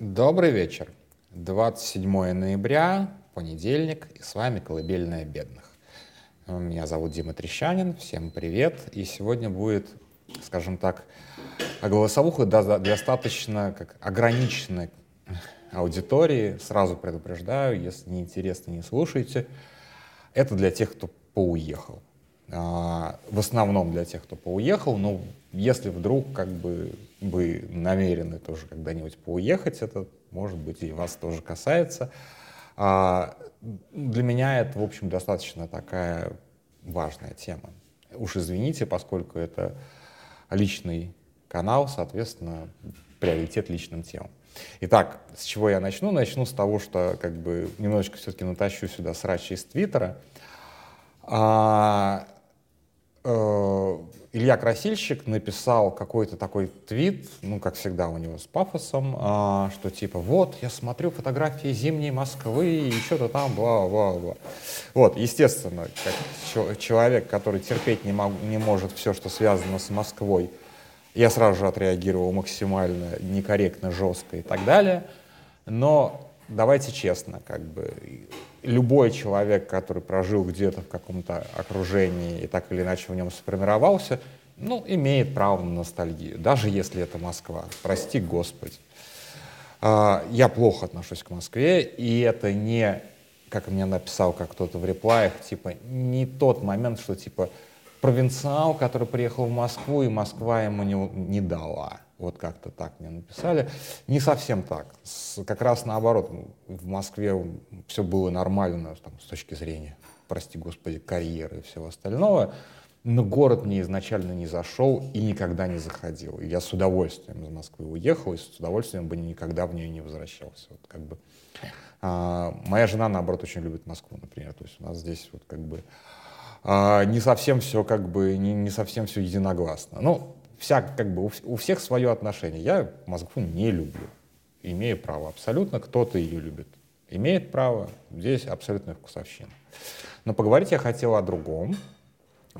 Добрый вечер. 27 ноября, понедельник, и с вами «Колыбельная бедных». Меня зовут Дима Трещанин, всем привет. И сегодня будет, скажем так, голосовуха достаточно как ограниченной аудитории. Сразу предупреждаю, если не интересно, не слушайте. Это для тех, кто поуехал. А, в основном для тех, кто поуехал, но если вдруг как бы вы намерены тоже когда-нибудь поуехать, это, может быть, и вас тоже касается. А для меня это, в общем, достаточно такая важная тема. Уж извините, поскольку это личный канал, соответственно, приоритет личным темам. Итак, с чего я начну? Начну с того, что как бы немножечко все-таки натащу сюда срачи из Твиттера. А, Илья Красильщик написал какой-то такой твит, ну, как всегда у него с пафосом, а, что типа, вот, я смотрю фотографии зимней Москвы и что-то там, бла-бла-бла. Вот, естественно, как человек, который терпеть не, мог, не может все, что связано с Москвой, я сразу же отреагировал максимально некорректно, жестко и так далее. Но давайте честно, как бы любой человек, который прожил где-то в каком-то окружении и так или иначе в нем сформировался, ну, имеет право на ностальгию, даже если это Москва. Прости, Господи. А, я плохо отношусь к Москве, и это не, как мне написал как кто-то в реплаях, типа, не тот момент, что, типа, провинциал, который приехал в Москву, и Москва ему не, не дала. Вот как-то так мне написали. Не совсем так. С, как раз наоборот. В Москве все было нормально там, с точки зрения, прости господи, карьеры и всего остального. Но город мне изначально не зашел и никогда не заходил. И я с удовольствием из Москвы уехал, и с удовольствием бы никогда в нее не возвращался. Вот, как бы. а, моя жена, наоборот, очень любит Москву, например. То есть у нас здесь вот как бы а, не совсем все как бы, не, не совсем все единогласно. Ну, вся, как бы, у, всех свое отношение. Я Москву не люблю. Имею право. Абсолютно кто-то ее любит. Имеет право. Здесь абсолютно вкусовщина. Но поговорить я хотел о другом,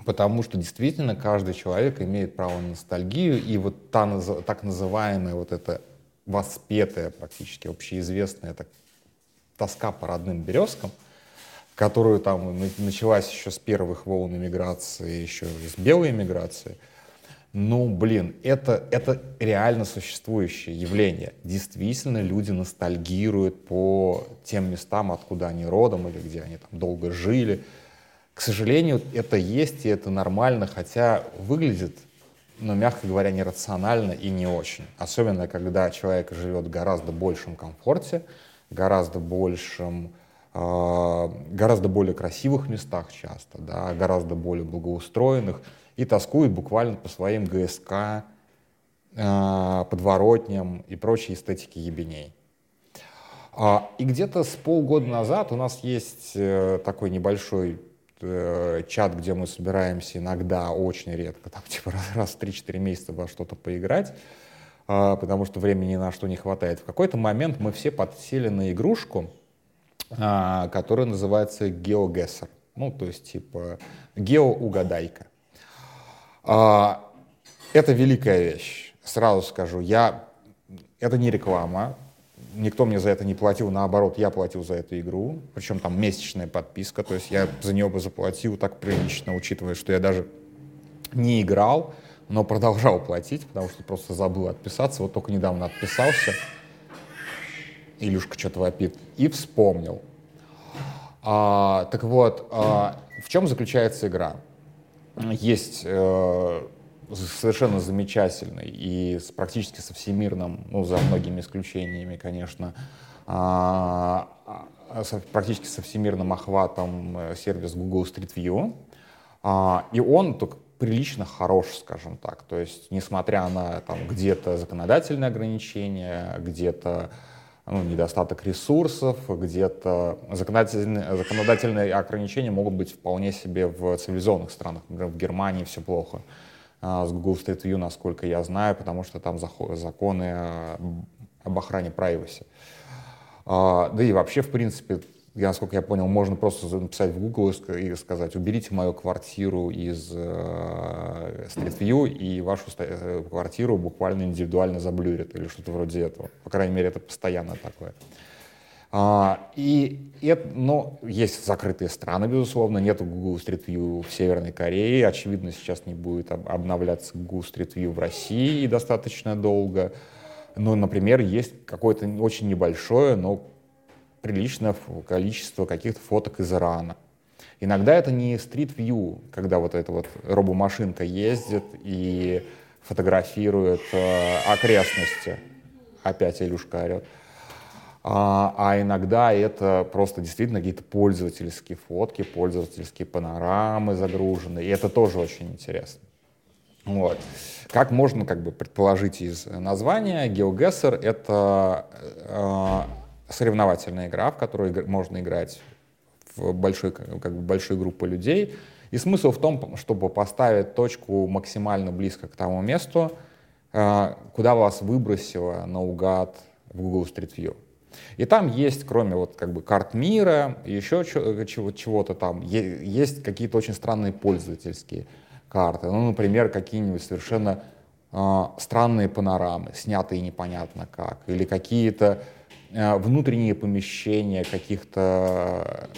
потому что действительно каждый человек имеет право на ностальгию, и вот та так называемая вот эта воспетая, практически общеизвестная так, тоска по родным березкам, которую там началась еще с первых волн иммиграции, еще из белой иммиграции – ну, блин, это, это реально существующее явление. Действительно, люди ностальгируют по тем местам, откуда они родом или где они там долго жили. К сожалению, это есть, и это нормально, хотя выглядит, ну, мягко говоря, нерационально и не очень. Особенно, когда человек живет в гораздо большем комфорте, гораздо большем гораздо более красивых местах часто, да, гораздо более благоустроенных, и тоскуют буквально по своим ГСК, э, подворотням и прочей эстетике ебеней. А, и где-то с полгода назад у нас есть э, такой небольшой э, чат, где мы собираемся иногда, очень редко, там типа раз, в 3-4 месяца во что-то поиграть, а, потому что времени на что не хватает. В какой-то момент мы все подсели на игрушку, а, которая называется GeoGuessr. Ну, то есть типа геоугадайка. А, это великая вещь, сразу скажу. Я, это не реклама, никто мне за это не платил, наоборот, я платил за эту игру, причем там месячная подписка, то есть я за нее бы заплатил так прилично, учитывая, что я даже не играл, но продолжал платить, потому что просто забыл отписаться, вот только недавно отписался, Илюшка что-то вопит, и вспомнил. А, так вот, а, в чем заключается игра? есть э, совершенно замечательный и с, практически со всемирным, ну, за многими исключениями, конечно, а, а, со, практически со всемирным охватом э, сервис Google Street View. А, и он только прилично хорош, скажем так. То есть, несмотря на там, где-то законодательные ограничения, где-то ну, недостаток ресурсов, где-то законодательные, законодательные ограничения могут быть вполне себе в цивилизованных странах. Например, в Германии все плохо а, с Google Street View, насколько я знаю, потому что там законы об охране privacy. А, да и вообще, в принципе, я, насколько я понял, можно просто написать в Google и сказать, уберите мою квартиру из э, Street View, и вашу э, квартиру буквально индивидуально заблюрит, или что-то вроде этого. По крайней мере, это постоянно такое. А, и это, но есть закрытые страны, безусловно, нет Google Street View в Северной Корее, очевидно, сейчас не будет обновляться Google Street View в России достаточно долго. Но, например, есть какое-то очень небольшое, но приличное количество каких-то фоток из Ирана. Иногда это не View, когда вот эта вот робомашинка ездит и фотографирует э, окрестности. Опять Илюшка орет. А, а иногда это просто действительно какие-то пользовательские фотки, пользовательские панорамы загружены. И это тоже очень интересно. Вот. Как можно как бы предположить из названия, GeoGuessr — это э, соревновательная игра, в которой можно играть в большой, как бы большой группы людей. И смысл в том, чтобы поставить точку максимально близко к тому месту, э, куда вас выбросило наугад в Google Street View. И там есть, кроме вот как бы карт мира, еще чего-то там, есть какие-то очень странные пользовательские карты. Ну, например, какие-нибудь совершенно э, странные панорамы, снятые непонятно как, или какие-то э, внутренние помещения каких-то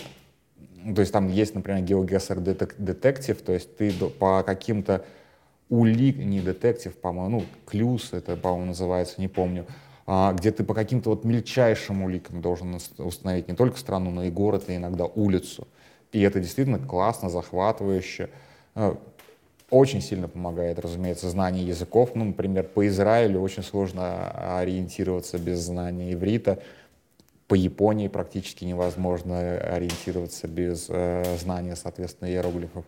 то есть там есть, например, GeoGuessr Detective, то есть ты по каким-то улик, не детектив, по-моему, ну, клюс это, по-моему, называется, не помню, а, где ты по каким-то вот мельчайшим уликам должен установить не только страну, но и город, и иногда улицу. И это действительно классно, захватывающе. А, очень сильно помогает, разумеется, знание языков. Ну, например, по Израилю очень сложно ориентироваться без знания иврита. По Японии практически невозможно ориентироваться без э, знания, соответственно, иероглифов.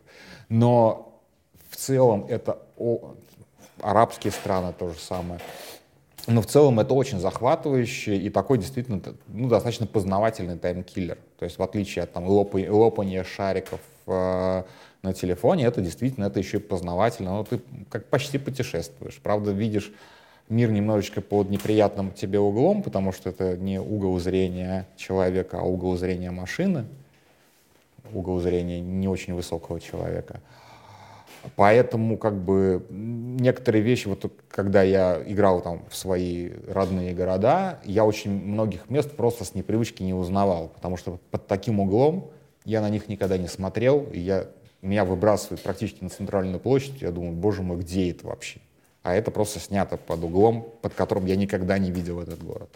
Но в целом это о, арабские страны то же самое. Но в целом это очень захватывающий и такой действительно ну, достаточно познавательный таймкиллер. То есть в отличие от там, лопания шариков э, на телефоне, это действительно это еще и познавательно. Но ты как почти путешествуешь. Правда, видишь мир немножечко под неприятным тебе углом, потому что это не угол зрения человека, а угол зрения машины, угол зрения не очень высокого человека. Поэтому как бы некоторые вещи, вот когда я играл там в свои родные города, я очень многих мест просто с непривычки не узнавал, потому что под таким углом я на них никогда не смотрел, и я, меня выбрасывает практически на центральную площадь, я думаю, боже мой, где это вообще? А это просто снято под углом, под которым я никогда не видел этот город.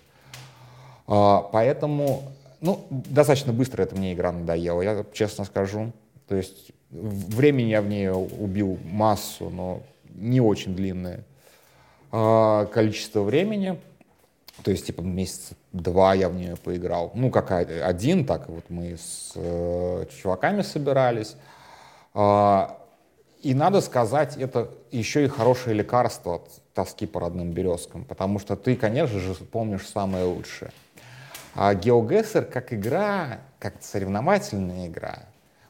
А, поэтому, ну, достаточно быстро эта мне игра надоела, я честно скажу. То есть Времени я в ней убил массу, но не очень длинное а, количество времени. То есть, типа, месяца два я в нее поиграл. Ну, как один, так вот мы с э, чуваками собирались. А, и надо сказать, это еще и хорошее лекарство от тоски по родным березкам, потому что ты, конечно же, помнишь самое лучшее. А GeoGuessr как игра, как соревновательная игра,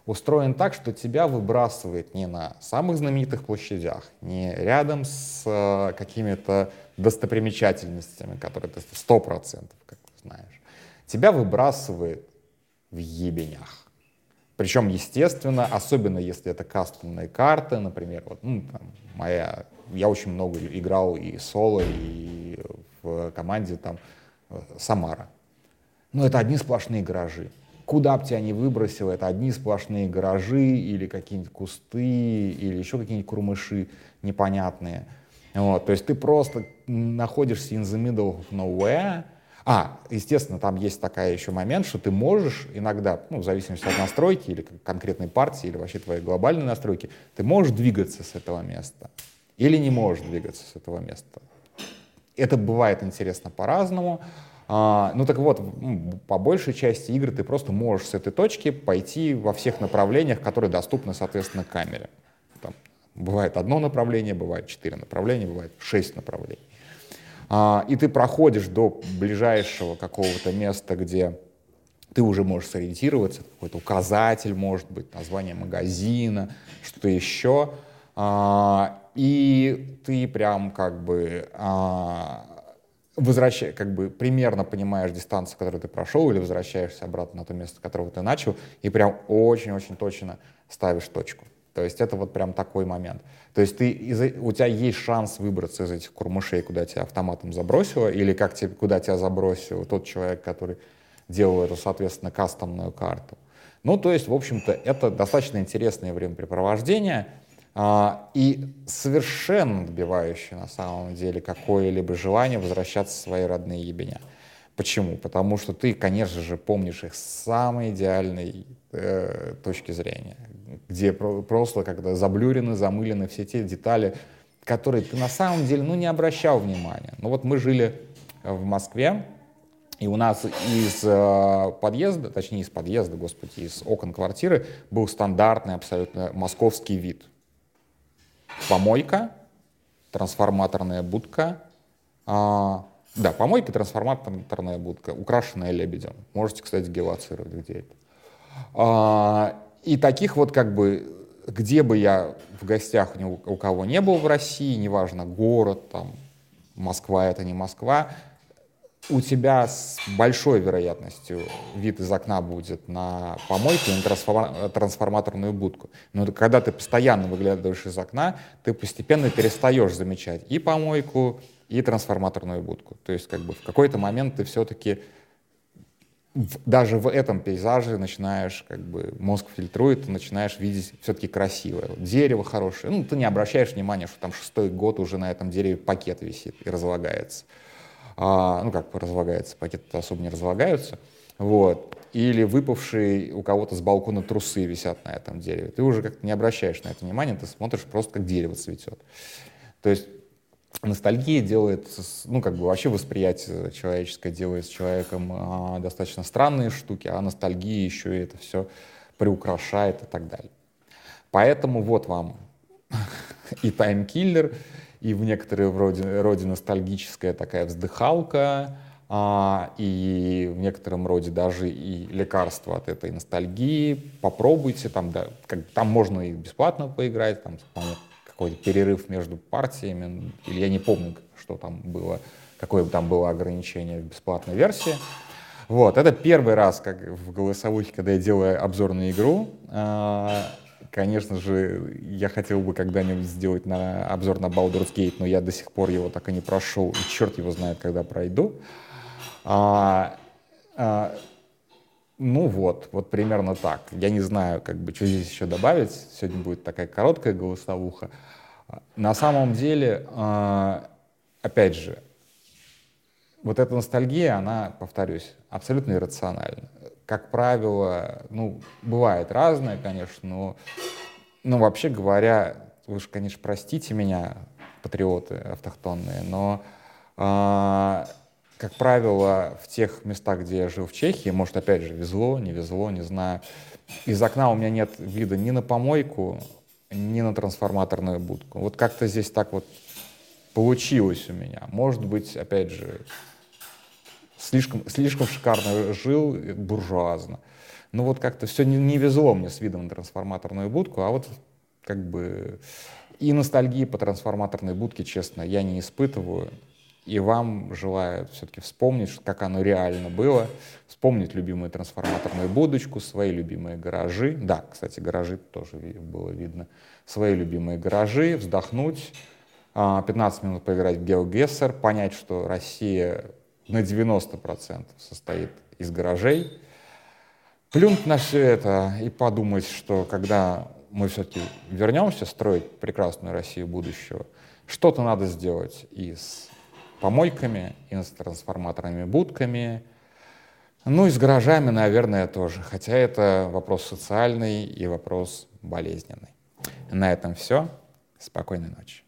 устроен так, что тебя выбрасывает не на самых знаменитых площадях, не рядом с э, какими-то достопримечательностями, которые ты сто процентов, как знаешь. Тебя выбрасывает в ебенях. Причем, естественно, особенно если это кастомные карты, например, вот, ну, там, моя, я очень много играл и соло, и в команде там э, Самара. Но это одни сплошные гаражи куда бы тебя ни выбросило, это одни сплошные гаражи или какие-нибудь кусты, или еще какие-нибудь курмыши непонятные. Вот, то есть ты просто находишься in the middle of nowhere. А, естественно, там есть такая еще момент, что ты можешь иногда, ну, в зависимости от настройки или конкретной партии, или вообще твоей глобальной настройки, ты можешь двигаться с этого места или не можешь двигаться с этого места. Это бывает интересно по-разному. А, ну так вот, по большей части игры ты просто можешь с этой точки пойти во всех направлениях, которые доступны, соответственно, камере. Там бывает одно направление, бывает четыре направления, бывает шесть направлений. А, и ты проходишь до ближайшего какого-то места, где ты уже можешь сориентироваться, какой-то указатель, может быть, название магазина, что-то еще. А, и ты прям как бы а, возвращаешь, как бы примерно понимаешь дистанцию, которую ты прошел, или возвращаешься обратно на то место, с которого ты начал, и прям очень-очень точно ставишь точку. То есть это вот прям такой момент. То есть ты, у тебя есть шанс выбраться из этих курмышей, куда тебя автоматом забросило, или как тебе, куда тебя забросил тот человек, который делал эту, соответственно, кастомную карту. Ну, то есть, в общем-то, это достаточно интересное времяпрепровождение и совершенно отбивающее, на самом деле, какое-либо желание возвращаться в свои родные ебеня. Почему? Потому что ты, конечно же, помнишь их с самой идеальной э, точки зрения, где просто когда заблюрены, замылены все те детали, которые ты на самом деле ну, не обращал внимания. Ну вот мы жили в Москве, и у нас из э, подъезда, точнее из подъезда, господи, из окон квартиры был стандартный абсолютно московский вид. Помойка, трансформаторная будка, э, да, помойка, трансформаторная будка, украшенная лебедем. Можете, кстати, геолоцировать, где это. Э, и таких вот как бы, где бы я в гостях у кого не был в России, неважно, город, там, Москва это не Москва, у тебя с большой вероятностью вид из окна будет на помойку, на трансформаторную будку. Но когда ты постоянно выглядываешь из окна, ты постепенно перестаешь замечать и помойку, и трансформаторную будку. То есть как бы в какой-то момент ты все-таки даже в этом пейзаже начинаешь, как бы, мозг фильтрует, ты начинаешь видеть все-таки красивое. Дерево хорошее. Ну, ты не обращаешь внимания, что там шестой год уже на этом дереве пакет висит и разлагается а, ну как разлагается, пакеты особо не разлагаются, вот, или выпавшие у кого-то с балкона трусы висят на этом дереве. Ты уже как-то не обращаешь на это внимания, ты смотришь просто, как дерево цветет. То есть ностальгия делает, ну, как бы вообще восприятие человеческое делает с человеком а, достаточно странные штуки, а ностальгия еще и это все приукрашает и так далее. Поэтому вот вам и таймкиллер, и в некоторой роде, роде ностальгическая такая вздыхалка, а, и в некотором роде даже и лекарство от этой ностальгии. Попробуйте, там, да, как, там можно и бесплатно поиграть, там какой-то перерыв между партиями, или я не помню, что там было, какое там было ограничение в бесплатной версии. Вот, это первый раз, как в голосовухе, когда я делаю обзор на игру. Конечно же, я хотел бы когда-нибудь сделать на обзор на Baldur's Gate, но я до сих пор его так и не прошел, и черт его знает, когда пройду. А, а, ну вот, вот примерно так. Я не знаю, как бы, что здесь еще добавить. Сегодня будет такая короткая голосовуха. На самом деле, а, опять же, вот эта ностальгия, она, повторюсь, абсолютно иррациональна как правило, ну, бывает разное, конечно, но, но вообще говоря, вы же, конечно, простите меня, патриоты автохтонные, но, э, как правило, в тех местах, где я жил в Чехии, может, опять же, везло, не везло, не знаю, из окна у меня нет вида ни на помойку, ни на трансформаторную будку. Вот как-то здесь так вот получилось у меня. Может быть, опять же, слишком, слишком шикарно жил, буржуазно. Но вот как-то все не, не везло мне с видом на трансформаторную будку, а вот как бы и ностальгии по трансформаторной будке, честно, я не испытываю. И вам желаю все-таки вспомнить, как оно реально было, вспомнить любимую трансформаторную будочку, свои любимые гаражи. Да, кстати, гаражи тоже было видно. Свои любимые гаражи, вздохнуть, 15 а, минут поиграть в GeoGuessr, понять, что Россия на 90% состоит из гаражей, плюнуть на все это и подумать, что когда мы все-таки вернемся строить прекрасную Россию будущего, что-то надо сделать и с помойками, и с трансформаторными будками, ну и с гаражами, наверное, тоже, хотя это вопрос социальный и вопрос болезненный. На этом все. Спокойной ночи.